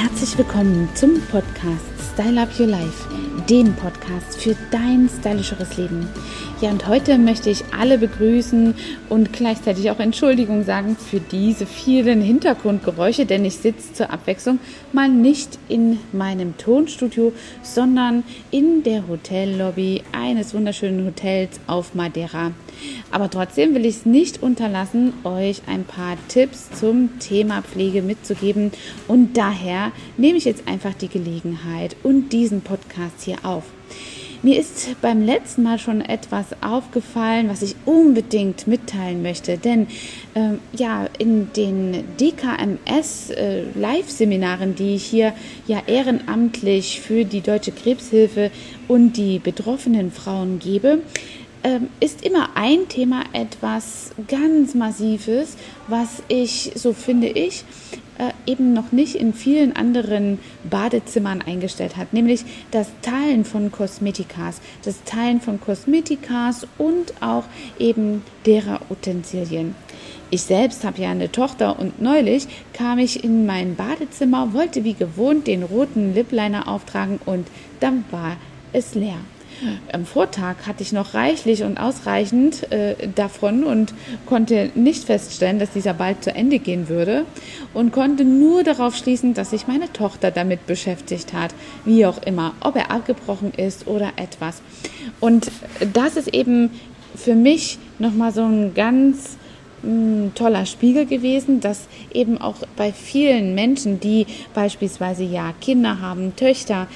Herzlich willkommen zum Podcast Style Up Your Life, dem Podcast für dein stylischeres Leben. Ja, und heute möchte ich alle begrüßen und gleichzeitig auch Entschuldigung sagen für diese vielen Hintergrundgeräusche, denn ich sitze zur Abwechslung mal nicht in meinem Tonstudio, sondern in der Hotellobby eines wunderschönen Hotels auf Madeira. Aber trotzdem will ich es nicht unterlassen, euch ein paar Tipps zum Thema Pflege mitzugeben. Und daher nehme ich jetzt einfach die Gelegenheit und diesen Podcast hier auf. Mir ist beim letzten Mal schon etwas aufgefallen, was ich unbedingt mitteilen möchte. Denn ähm, ja, in den DKMS äh, die ich hier ja ehrenamtlich für die Deutsche Krebshilfe und die betroffenen Frauen gebe, ähm, ist immer ein Thema etwas ganz Massives, was ich, so finde ich, eben noch nicht in vielen anderen Badezimmern eingestellt hat, nämlich das Teilen von Kosmetikas, das Teilen von Kosmetikas und auch eben derer Utensilien. Ich selbst habe ja eine Tochter und neulich kam ich in mein Badezimmer, wollte wie gewohnt den roten Lipliner auftragen und dann war es leer. Am Vortag hatte ich noch reichlich und ausreichend äh, davon und konnte nicht feststellen, dass dieser bald zu Ende gehen würde und konnte nur darauf schließen, dass sich meine Tochter damit beschäftigt hat, wie auch immer, ob er abgebrochen ist oder etwas. Und das ist eben für mich nochmal so ein ganz ein toller Spiegel gewesen, dass eben auch bei vielen Menschen, die beispielsweise ja Kinder haben, Töchter,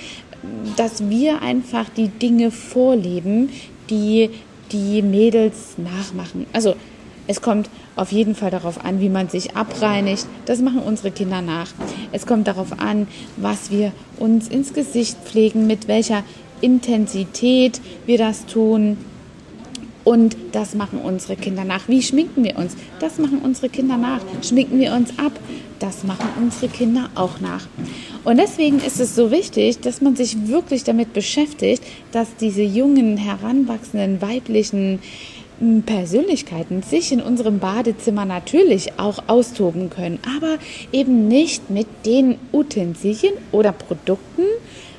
dass wir einfach die Dinge vorleben, die die Mädels nachmachen. Also es kommt auf jeden Fall darauf an, wie man sich abreinigt. Das machen unsere Kinder nach. Es kommt darauf an, was wir uns ins Gesicht pflegen, mit welcher Intensität wir das tun. Und das machen unsere Kinder nach. Wie schminken wir uns? Das machen unsere Kinder nach. Schminken wir uns ab? Das machen unsere Kinder auch nach. Und deswegen ist es so wichtig, dass man sich wirklich damit beschäftigt, dass diese jungen, heranwachsenden, weiblichen hm, Persönlichkeiten sich in unserem Badezimmer natürlich auch austoben können, aber eben nicht mit den Utensilien oder Produkten,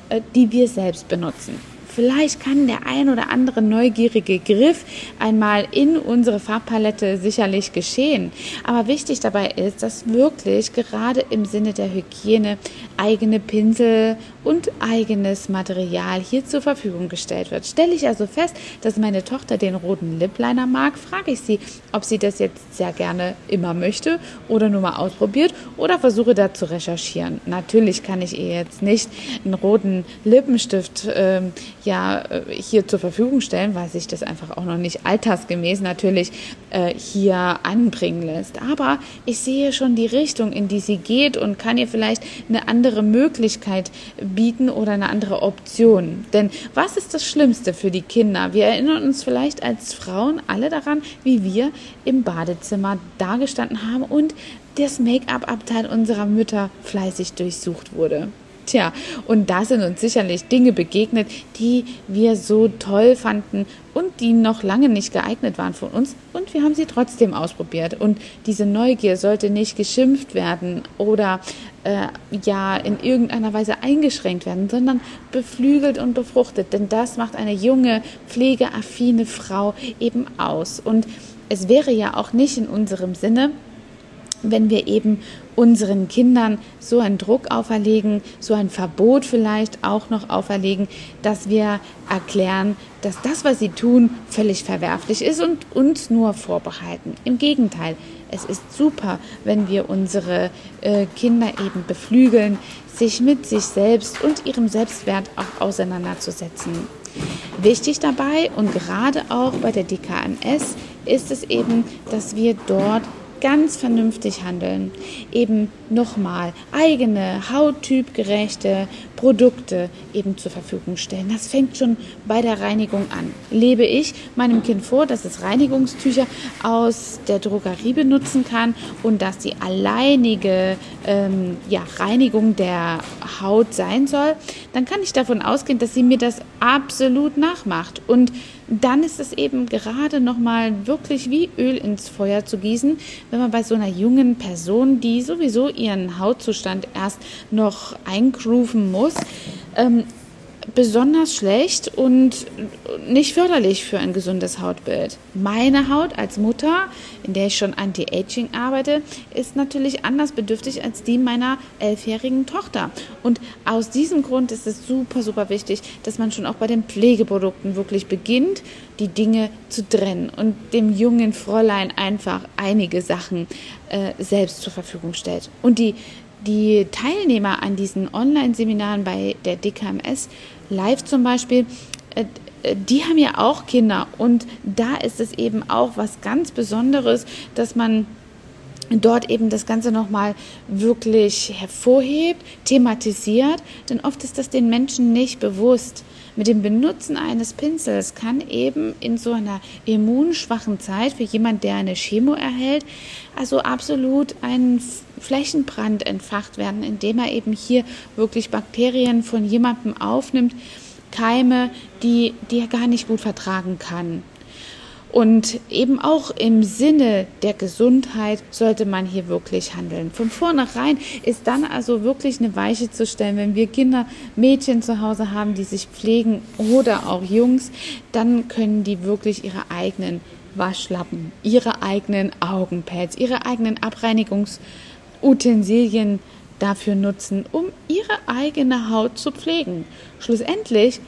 äh, die wir selbst benutzen. Vielleicht kann der ein oder andere neugierige Griff einmal in unsere Farbpalette sicherlich geschehen. Aber wichtig dabei ist, dass wirklich gerade im Sinne der Hygiene eigene Pinsel und eigenes Material hier zur Verfügung gestellt wird. Stelle ich also fest, dass meine Tochter den roten Lipliner mag, frage ich sie, ob sie das jetzt sehr gerne immer möchte oder nur mal ausprobiert oder versuche da zu recherchieren. Natürlich kann ich ihr jetzt nicht einen roten Lippenstift ähm, ja äh, hier zur Verfügung stellen, weil sich das einfach auch noch nicht altersgemäß natürlich äh, hier anbringen lässt. Aber ich sehe schon die Richtung, in die sie geht und kann ihr vielleicht eine andere Möglichkeit bieten oder eine andere Option. Denn was ist das Schlimmste für die Kinder? Wir erinnern uns vielleicht als Frauen alle daran, wie wir im Badezimmer dagestanden haben und das Make-up-Abteil unserer Mütter fleißig durchsucht wurde. Tja, und da sind uns sicherlich Dinge begegnet, die wir so toll fanden und die noch lange nicht geeignet waren von uns. Und wir haben sie trotzdem ausprobiert. Und diese Neugier sollte nicht geschimpft werden oder äh, ja in irgendeiner Weise eingeschränkt werden, sondern beflügelt und befruchtet. Denn das macht eine junge, pflegeaffine Frau eben aus. Und es wäre ja auch nicht in unserem Sinne, wenn wir eben unseren Kindern so einen Druck auferlegen, so ein Verbot vielleicht auch noch auferlegen, dass wir erklären, dass das, was sie tun, völlig verwerflich ist und uns nur vorbehalten. Im Gegenteil, es ist super, wenn wir unsere äh, Kinder eben beflügeln, sich mit sich selbst und ihrem Selbstwert auch auseinanderzusetzen. Wichtig dabei und gerade auch bei der DKMS ist es eben, dass wir dort ganz vernünftig handeln. Eben nochmal eigene, hauttypgerechte Produkte eben zur Verfügung stellen. Das fängt schon bei der Reinigung an. Lebe ich meinem Kind vor, dass es Reinigungstücher aus der Drogerie benutzen kann und dass die alleinige ähm, ja, Reinigung der Haut sein soll, dann kann ich davon ausgehen, dass sie mir das absolut nachmacht. Und dann ist es eben gerade nochmal wirklich wie Öl ins Feuer zu gießen, wenn man bei so einer jungen Person, die sowieso ihren Hautzustand erst noch eingrooven muss, ähm, besonders schlecht und nicht förderlich für ein gesundes Hautbild. Meine Haut als Mutter, in der ich schon anti-aging arbeite, ist natürlich anders bedürftig als die meiner elfjährigen Tochter. Und aus diesem Grund ist es super, super wichtig, dass man schon auch bei den Pflegeprodukten wirklich beginnt, die Dinge zu trennen und dem jungen Fräulein einfach einige Sachen äh, selbst zur Verfügung stellt. Und die die Teilnehmer an diesen Online-Seminaren bei der DKMS Live zum Beispiel, äh, äh, die haben ja auch Kinder. Und da ist es eben auch was ganz Besonderes, dass man dort eben das Ganze nochmal wirklich hervorhebt, thematisiert, denn oft ist das den Menschen nicht bewusst. Mit dem Benutzen eines Pinsels kann eben in so einer immunschwachen Zeit für jemand, der eine Chemo erhält, also absolut ein Flächenbrand entfacht werden, indem er eben hier wirklich Bakterien von jemandem aufnimmt, Keime, die, die er gar nicht gut vertragen kann. Und eben auch im Sinne der Gesundheit sollte man hier wirklich handeln. Von vornherein ist dann also wirklich eine Weiche zu stellen, wenn wir Kinder, Mädchen zu Hause haben, die sich pflegen oder auch Jungs, dann können die wirklich ihre eigenen Waschlappen, ihre eigenen Augenpads, ihre eigenen Abreinigungsutensilien dafür nutzen, um ihre eigene Haut zu pflegen. Schlussendlich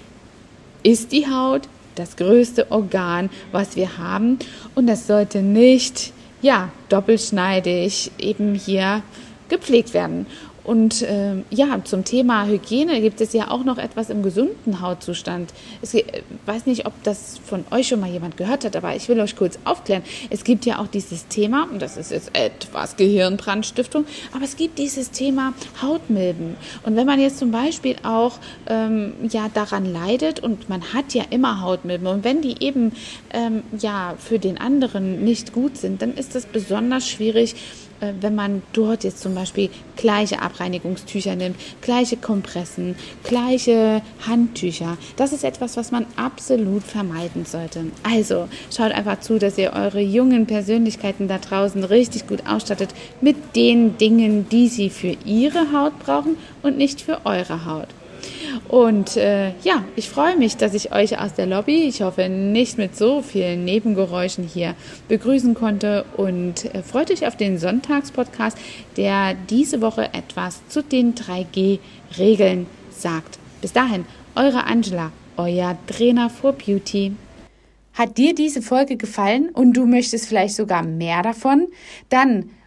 ist die Haut das größte Organ, was wir haben. Und das sollte nicht, ja, doppelschneidig eben hier gepflegt werden. Und äh, ja, zum Thema Hygiene gibt es ja auch noch etwas im gesunden Hautzustand. Ich äh, weiß nicht, ob das von euch schon mal jemand gehört hat, aber ich will euch kurz aufklären. Es gibt ja auch dieses Thema, und das ist jetzt etwas Gehirnbrandstiftung, aber es gibt dieses Thema Hautmilben. Und wenn man jetzt zum Beispiel auch ähm, ja daran leidet und man hat ja immer Hautmilben und wenn die eben ähm, ja für den anderen nicht gut sind, dann ist das besonders schwierig äh, wenn man dort jetzt zum Beispiel gleiche Abreinigungstücher nimmt, gleiche Kompressen, gleiche Handtücher. Das ist etwas, was man absolut vermeiden sollte. Also schaut einfach zu, dass ihr eure jungen Persönlichkeiten da draußen richtig gut ausstattet mit den Dingen, die sie für ihre Haut brauchen und nicht für eure Haut. Und äh, ja, ich freue mich, dass ich euch aus der Lobby, ich hoffe nicht mit so vielen Nebengeräuschen hier begrüßen konnte und äh, freut euch auf den Sonntagspodcast, der diese Woche etwas zu den 3G-Regeln sagt. Bis dahin, eure Angela, euer Trainer for Beauty. Hat dir diese Folge gefallen und du möchtest vielleicht sogar mehr davon? Dann